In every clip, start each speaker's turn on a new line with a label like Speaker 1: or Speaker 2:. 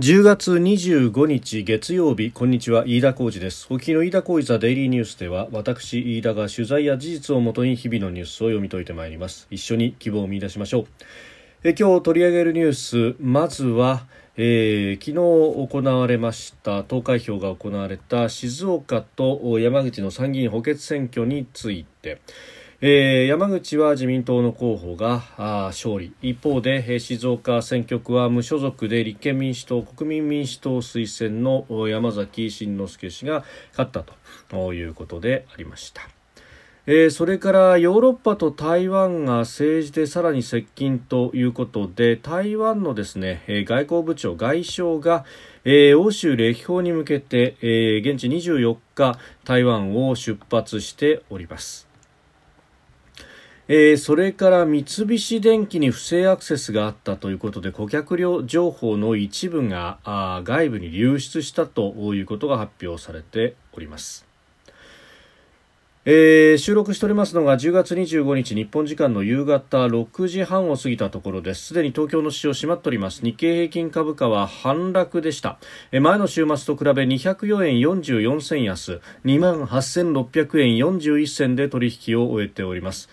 Speaker 1: 10月25日月曜日こんにちは飯田浩二です。お聞きの飯田浩二ザデイリーニュースでは私飯田が取材や事実をもとに日々のニュースを読み解いてまいります。一緒に希望を見出しましょう。え今日取り上げるニュースまずはえー、昨日行われました投開票が行われた静岡と山口の参議院補欠選挙について。えー、山口は自民党の候補が勝利一方で静岡選挙区は無所属で立憲民主党国民民主党推薦の山崎真之輔氏が勝ったということでありました。えー、それからヨーロッパと台湾が政治でさらに接近ということで台湾のですね、えー、外交部長外相が、えー、欧州歴訪に向けて、え現地24日台湾を出発しております。えー、それから三菱電機に不正アクセスがあったということで顧客情報の一部があ外部に流出したということが発表されております。えー、収録しておりますのが10月25日日本時間の夕方6時半を過ぎたところです。すでに東京の市場閉まっております。日経平均株価は反落でした、えー、前の週末と比べ204円44銭安。2万8600円41銭で取引を終えております。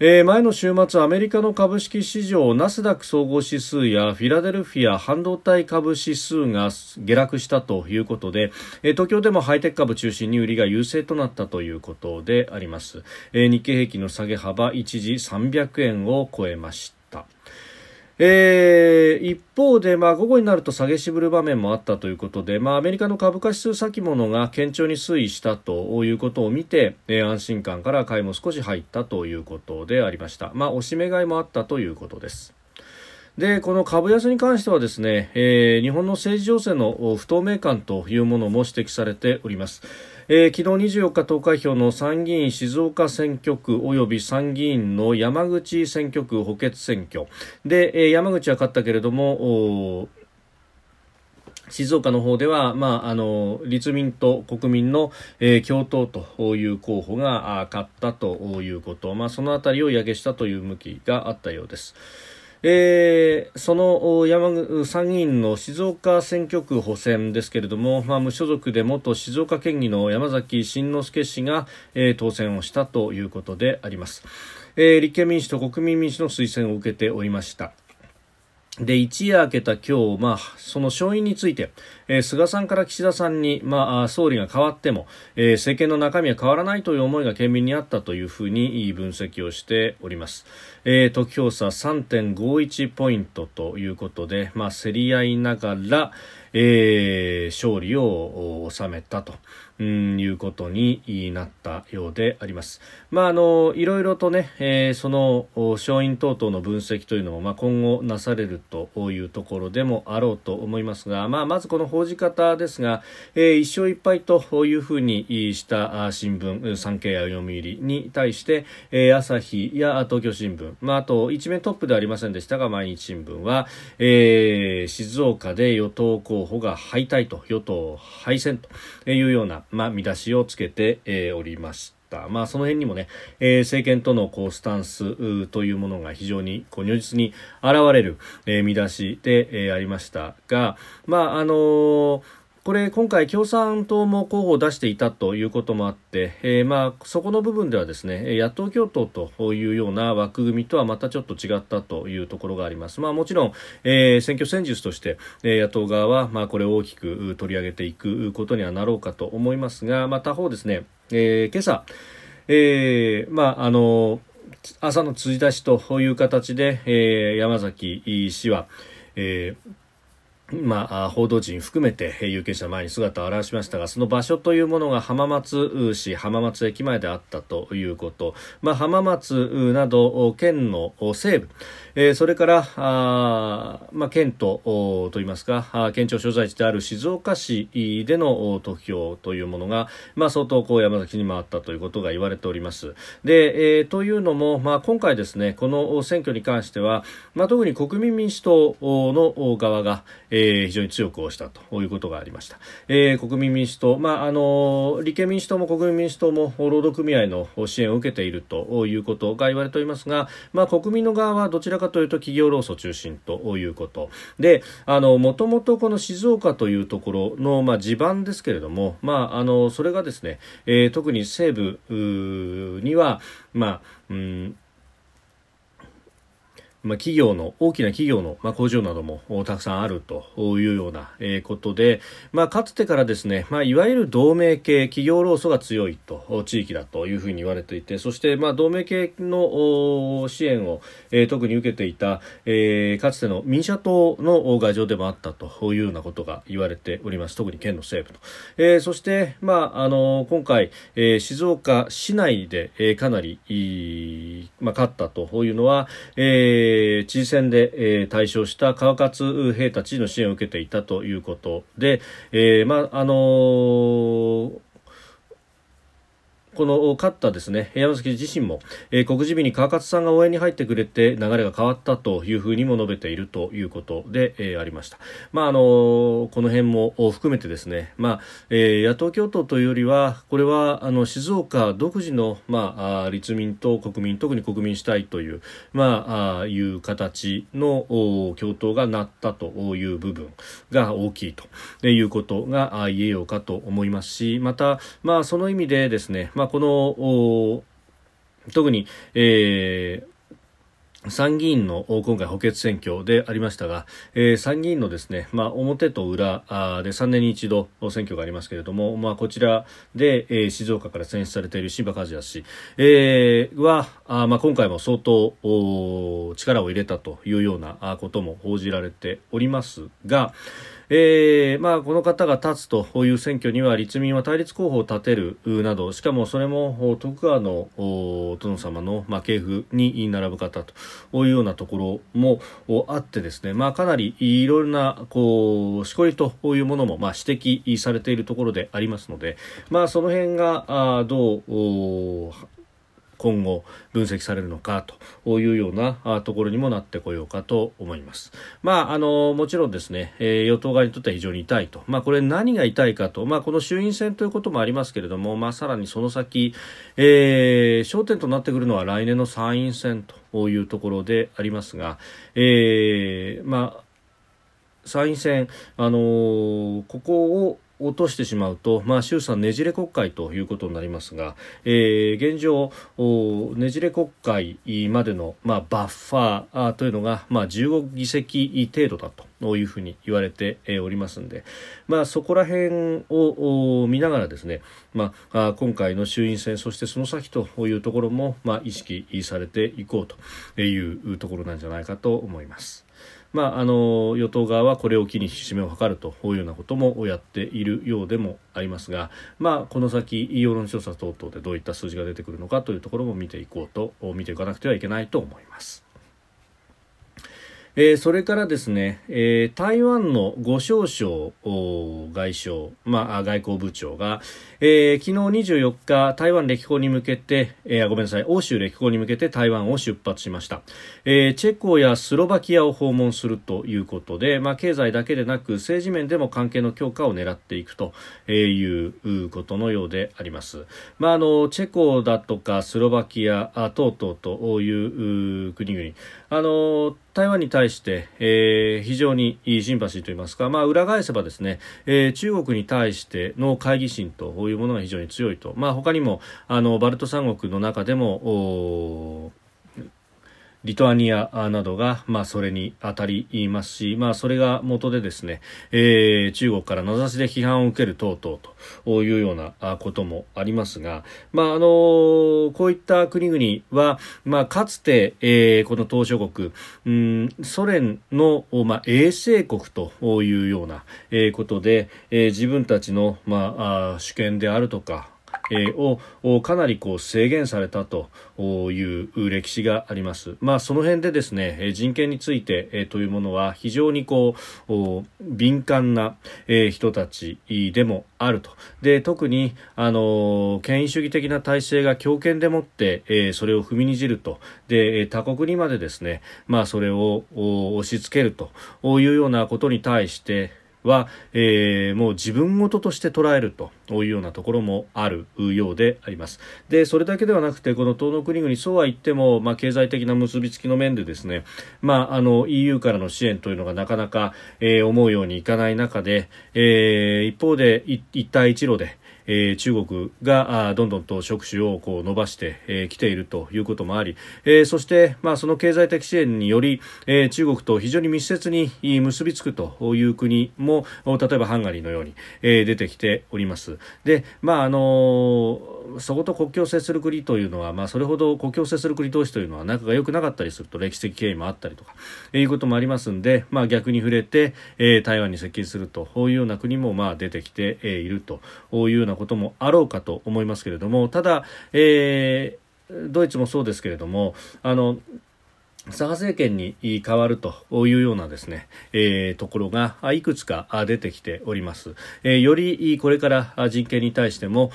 Speaker 1: えー、前の週末アメリカの株式市場ナスダック総合指数やフィラデルフィア半導体株指数が下落したということで、えー、東京でもハイテク株中心に売りが優勢となったということであります、えー、日経平均の下げ幅一時300円を超えました。えー、一方で、まあ、午後になると下げしぶる場面もあったということで、まあ、アメリカの株価指数先物が堅調に推移したということを見て、えー、安心感から買いも少し入ったということでありました。まあ、押し目買いもあったということです。で、この株安に関してはですね、えー、日本の政治情勢の不透明感というものも指摘されております。えー、昨日24日投開票の参議院静岡選挙区及び参議院の山口選挙区補欠選挙で、えー、山口は勝ったけれども静岡の方では、まあ、あの立民と国民の、えー、共闘という候補が勝ったということ、まあ、そのあたりを揶揄したという向きがあったようです。えー、その山参議院の静岡選挙区補選ですけれども、まあ、無所属で元静岡県議の山崎慎之助氏が、えー、当選をしたということであります、えー、立憲民主と国民民主の推薦を受けておりました。で、一夜明けた今日、まあ、その勝因について、えー、菅さんから岸田さんに、まあ、総理が変わっても、えー、政権の中身は変わらないという思いが県民にあったというふうに分析をしております。えー、得票差3.51ポイントということで、まあ、競り合いながら、えー、勝利を収めたと。うん、いうことになったようであります。まあ、あの、いろいろとね、えー、その勝因等々の分析というのも、まあ、今後なされるというところでもあろうと思いますが、まあ、まずこの報じ方ですが、えー、一勝一敗というふうにした新聞、産経や読売に対して、えー、朝日や東京新聞、まあ、あと一面トップではありませんでしたが、毎日新聞は、えー、静岡で与党候補が敗退と、与党敗戦というような、まあ、見出しをつけて、えー、おりました。まあ、その辺にもね、えー、政権とのこうスタンスというものが非常にこう如実に現れる、えー、見出しで、えー、ありましたが、まあ、あのーこれ今回共産党も候補を出していたということもあって、えー、まあそこの部分ではですね野党共闘というような枠組みとはまたちょっと違ったというところがあります。まあもちろん、えー、選挙戦術として、え、野党側はまあこれを大きく取り上げていくことにはなろうかと思いますが、まあ他方ですね、えー、今朝、えー、まああの朝の辻出しという形で、えー、山崎氏は、えーまあ、報道陣含めて有権者前に姿を現しましたがその場所というものが浜松市浜松駅前であったということ、まあ、浜松など県の西部、えー、それからあ、まあ、県とといいますか県庁所在地である静岡市での投票というものが、まあ、相当こう山崎に回ったということが言われております。で、えー、というのも、まあ、今回ですねこの選挙に関しては、まあ、特に国民民主党の側が、ええー、非常に強く押したということがありました、えー、国民民主党、まあ、あの立憲民主党も国民民主党も労働組合の支援を受けているということが言われておりますが、まあ、国民の側はどちらかというと企業労組中心ということ。でもともとこの静岡というところの、まあ、地盤ですけれども、まあ、あのそれがですね、えー、特に西部には、まあうんまあ、企業の大きな企業の、まあ、工場などもたくさんあるというような、えことで、まあ、かつてからですね、まあ、いわゆる同盟系企業労組が強いと地域だというふうに言われていてそして、まあ、同盟系の支援を、えー、特に受けていた、えー、かつての民社党の外情でもあったというようなことが言われております。特に県の西部と、えー、そして、まあ、あの今回、えー、静岡市内で、えー、かなりいまあ、勝ったというのは、えーえー、知事選で、えー、対象した川勝兵たちの支援を受けていたということで、えー、まああのーこの勝ったですね山崎自身も、えー、告示日に川勝さんが応援に入ってくれて流れが変わったというふうにも述べているということで、えー、ありました。まああのー、この辺も含めてですね、まあえー、野党共闘というよりはこれはあの静岡独自のまあ立民と国民特に国民主体というまあいう形の共闘がなったという部分が大きいということが言えようかと思いますしまたまあその意味でですねまあこの特に、えー参議院の今回補欠選挙でありましたが、えー、参議院のですね、まあ、表と裏で3年に一度選挙がありますけれども、まあ、こちらで、えー、静岡から選出されている柴和也氏、えー、はあ、まあ、今回も相当力を入れたというようなことも報じられておりますが、えーまあ、この方が立つという選挙には立民は対立候補を立てるなどしかもそれも徳川の殿様の、まあ、系譜に並ぶ方というようなところもあってですね、まあ、かなりいろいろなこうしこりというものも、まあ、指摘されているところでありますので、まあ、その辺があどう今後分析されるのかというようなところにもなってこようかと思います。まあ、あの、もちろんですね、えー、与党側にとっては非常に痛いと。まあ、これ何が痛いかと。まあ、この衆院選ということもありますけれども、まあ、さらにその先、えー、焦点となってくるのは来年の参院選というところでありますが、えー、まあ、参院選、あのー、ここを落としてしまうと、まあ、衆参ねじれ国会ということになりますが、えー、現状、ねじれ国会までの、まあ、バッファーというのが、まあ、15議席程度だというふうに言われておりますので、まあ、そこら辺を見ながらですね、まあ、今回の衆院選そしてその先というところも、まあ、意識されていこうというところなんじゃないかと思います。まあ、あの与党側はこれを機に引き締めを図るというようなこともやっているようでもありますが、まあ、この先世論調査等々でどういった数字が出てくるのかというところも見ていこうと見ていかなくてはいけないと思います。えー、それからですね、えー、台湾の呉少将外相、まあ、外交部長が、えー、昨日24日台湾歴訪に向けて、えー、ごめんなさい欧州歴訪に向けて台湾を出発しました、えー、チェコやスロバキアを訪問するということで、まあ、経済だけでなく政治面でも関係の強化を狙っていくということのようであります、まあ、あのチェコだとかスロバキア等々という国々。あの台湾に対して、えー、非常にシンパシーといいますか、まあ、裏返せばですね、えー、中国に対しての懐疑心というものが非常に強いと、まあ、他にもあのバルト三国の中でもリトアニアなどが、まあ、それに当たりますし、まあ、それが元でですね、えー、中国から名指しで批判を受ける等々というようなこともありますが、まあ、あのこういった国々は、まあ、かつて、えー、この東諸国、うん、ソ連の、まあ、衛星国というような、えー、ことで、えー、自分たちの、まあ、主権であるとか、をかなりこう制限されたという歴史があります。まあ、その辺でですね人権について、というものは非常にこう敏感な、人たちでもあるとで特にあの権威主義的な体制が強権でもって、それを踏みにじるとで他国にまでですね、まあ、それを押し付けるというようなことに対しては、えー、もう自分事として捉えるというようなところもあるようであります。で、それだけではなくて、この東の国々、そうは言っても、まあ、経済的な結びつきの面でですね、まあ、あの、EU からの支援というのがなかなか、えー、思うようにいかない中で、えー、一方で、一帯一路で、えー、中国がどんどんと触手をこう伸ばしてき、えー、ているということもあり、えー、そして、まあ、その経済的支援により、えー、中国と非常に密接に結びつくという国も例えばハンガリーのように、えー、出てきております。で、まああのそこと国境を接する国というのは、まあ、それほど国境を接する国同士というのは仲が良くなかったりすると歴史的経緯もあったりとか、え、いうこともありますんで、まあ、逆に触れて、えー、台湾に接近するというような国もまあ出てきて、え、いるというようなこともあろうかと思いますけれどもただ、えー、ドイツもそうですけれどもあの左派政権に変わるというようなですね、えー、ところがいくつか出てきております。えー、よりこれから人権に対しても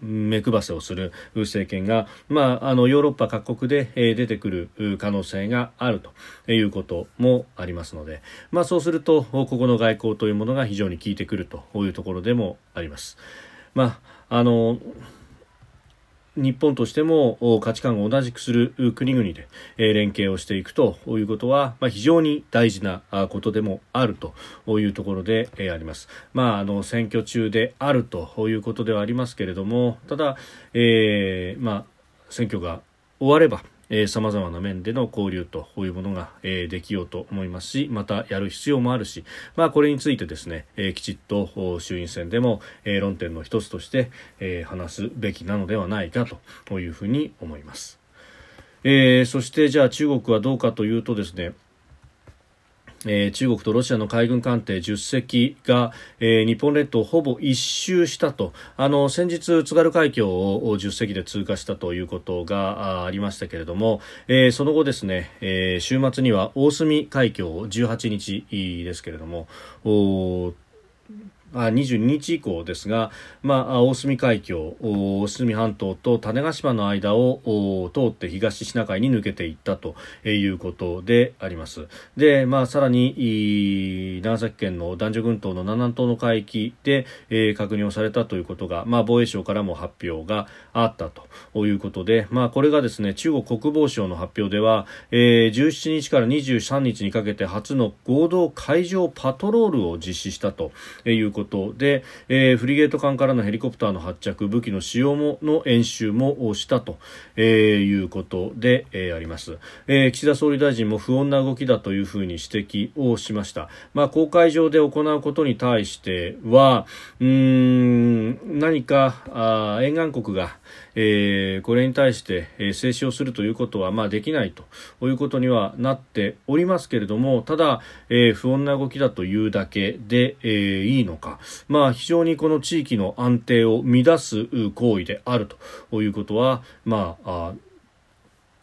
Speaker 1: 目配せをする政権が、まあ、あのヨーロッパ各国で、え、出てくる可能性があるということもありますので、まあ、そうするとここの外交というものが非常に効いてくるというところでもあります。まああの日本としても価値観を同じくする国々で連携をしていくということは、まあ、非常に大事なことでもあるというところであります。まあ、あの選挙中であるということではありますけれどもただ、えーまあ、選挙が終わればさまざまな面での交流というものが、えー、できようと思いますしまたやる必要もあるし、まあ、これについてですね、えー、きちっと衆院選でも、えー、論点の一つとして、えー、話すべきなのではないかというふうに思います。えー、そしてじゃあ中国はどうかというとですねえー、中国とロシアの海軍艦艇10隻が、えー、日本列島をほぼ一周したと。あの先日、津軽海峡を10隻で通過したということがありましたけれども、えー、その後ですね、え週末には大隅海峡18日ですけれどもあ22日以降ですが、まあ、大隅海峡大隅半島と種子島の間を通って東シナ海に抜けていったということであります。で、まあ、さらに長崎県の男女群島の南南東の海域で、えー、確認をされたということが、まあ、防衛省からも発表があったということで、まあ、これがですね中国国防省の発表では、えー、17日から23日にかけて初の合同海上パトロールを実施したということことで、えー、フリゲート艦からのヘリコプターの発着武器の使用もの演習もしたと、えー、いうことで、えー、あります、えー、岸田総理大臣も不穏な動きだというふうに指摘をしました、まあ、公海上で行うことに対してはうん何かあ沿岸国がえー、これに対して、えー、静止をするということは、まあ、できないということにはなっておりますけれどもただ、えー、不穏な動きだというだけで、えー、いいのか、まあ、非常にこの地域の安定を乱す行為であるということは、まあ、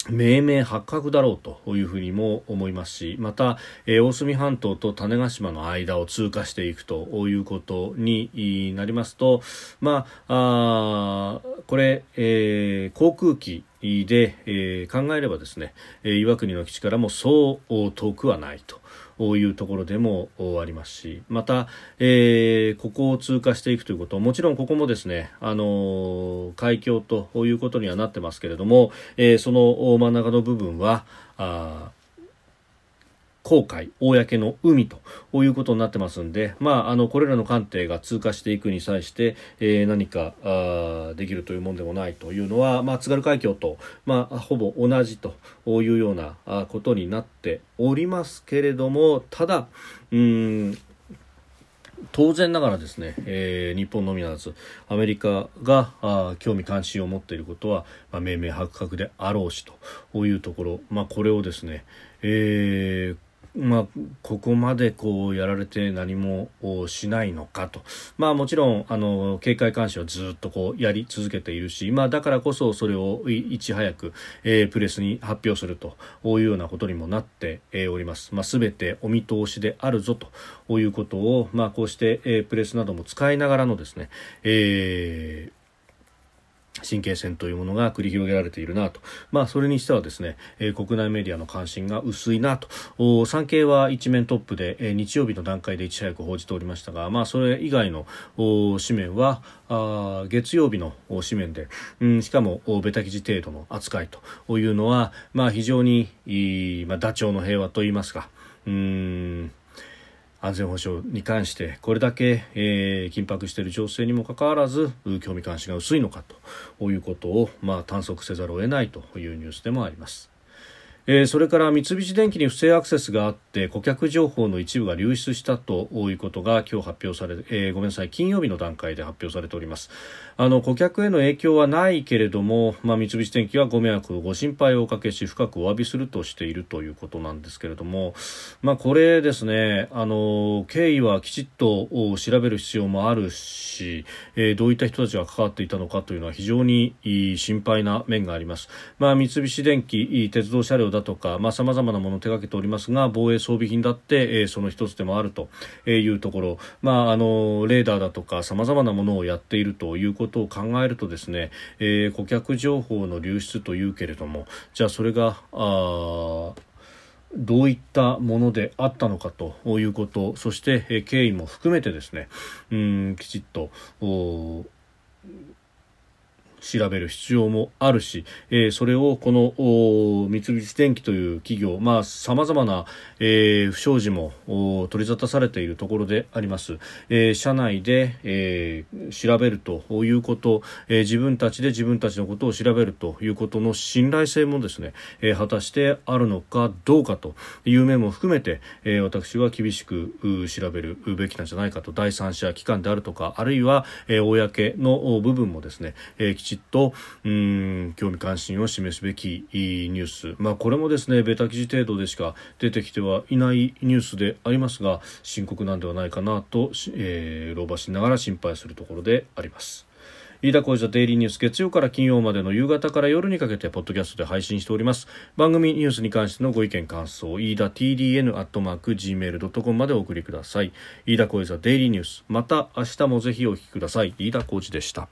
Speaker 1: 命名発覚だろうというふうにも思いますしまた、えー、大隅半島と種子島の間を通過していくということになりますと、まあ、あこれ、えー、航空機で、えー、考えればですね、え岩国の基地からもそう遠くはないと。いうところでもありますしまた、えー、ここを通過していくということもちろんここもですね、あの海峡ということにはなってますけれども、えー、その真ん中の部分はあ公海、公の海ということになってますんで、まあ、あのこれらの艦艇が通過していくに際して、えー、何かあできるというものでもないというのは、まあ、津軽海峡と、まあ、ほぼ同じというようなことになっておりますけれどもただうん当然ながらですね、えー、日本のみならずアメリカがあ興味関心を持っていることは、まあ、明明白々であろうしというところ、まあ、これをですね、えーまあ、ここまでこうやられて何もしないのかと、まあ、もちろんあの警戒監視はずっとこうやり続けているし、まあ、だからこそそれをいち早く、えー、プレスに発表するというようなことにもなってえおります。まあ、全てお見通しであるぞということを、まあ、こうして、えー、プレスなども使いながらのですね、えー神経戦というものが繰り広げられているなと、まあ、それにしてはですね、えー、国内メディアの関心が薄いなと。産経は一面トップで、えー、日曜日の段階でいち早く報じておりましたが、まあ、それ以外の紙面はあ月曜日の紙面で、うん、しかもベタ記事程度の扱いというのは、まあ、非常に、まあ、ダチョウの平和といいますか。うん。安全保障に関してこれだけ、えー、緊迫している情勢にもかかわらず興味関心が薄いのかということを、まあ、探索せざるを得ないというニュースでもあります。えー、それから三菱電機に不正アクセスがあって顧客情報の一部が流出したということが今日発表され、えー、ごめんなさい金曜日の段階で発表されております。あの顧客への影響はないけれども、まあ、三菱電機はご迷惑ご心配をおかけし深くお詫びするとしているということなんですけれども、まあ、これですねあの経緯はきちっと調べる必要もあるし、えー、どういった人たちが関わっていたのかというのは非常に心配な面があります、まあ、三菱電機鉄道車両だとか、まあ、様々なものを手掛けておりますが、防衛装備品だって、えー、その一つでもあるというところ、まあ、あの、レーダーだとか、様々なものをやっているということを考えるとですね、えー、顧客情報の流出というけれども、じゃあそれが、あどういったものであったのかということ、そして経緯も含めてですね、うんきちっと調べる必要もあるし、えー、それをこの三菱電機という企業、まあ、様々な、えー、不祥事も取り沙汰されているところであります。えー、社内で、えー、調べるということ、えー、自分たちで自分たちのことを調べるということの信頼性もですね、えー、果たしてあるのかどうかという面も含めて、えー、私は厳しく調べるべきなんじゃないかと第三者機関であるとかあるいは、えー、公の部分もですね、えー、きちっとうん興味関心を示すべきニュース、まあ、これもですねベタ記事程度でしか出てきてはいないニュースでありますが深刻なんではないかなと、えー、老婆しながら心配するところであります。飯田浩司デイリーニュース月曜から金曜までの夕方から夜にかけてポッドキャストで配信しております。番組ニュースに関してのご意見感想飯田 TDN アットマーク Gmail.com までお送りください。飯田浩司デイリーニュースまた明日もぜひお聞きください。飯田浩司でした。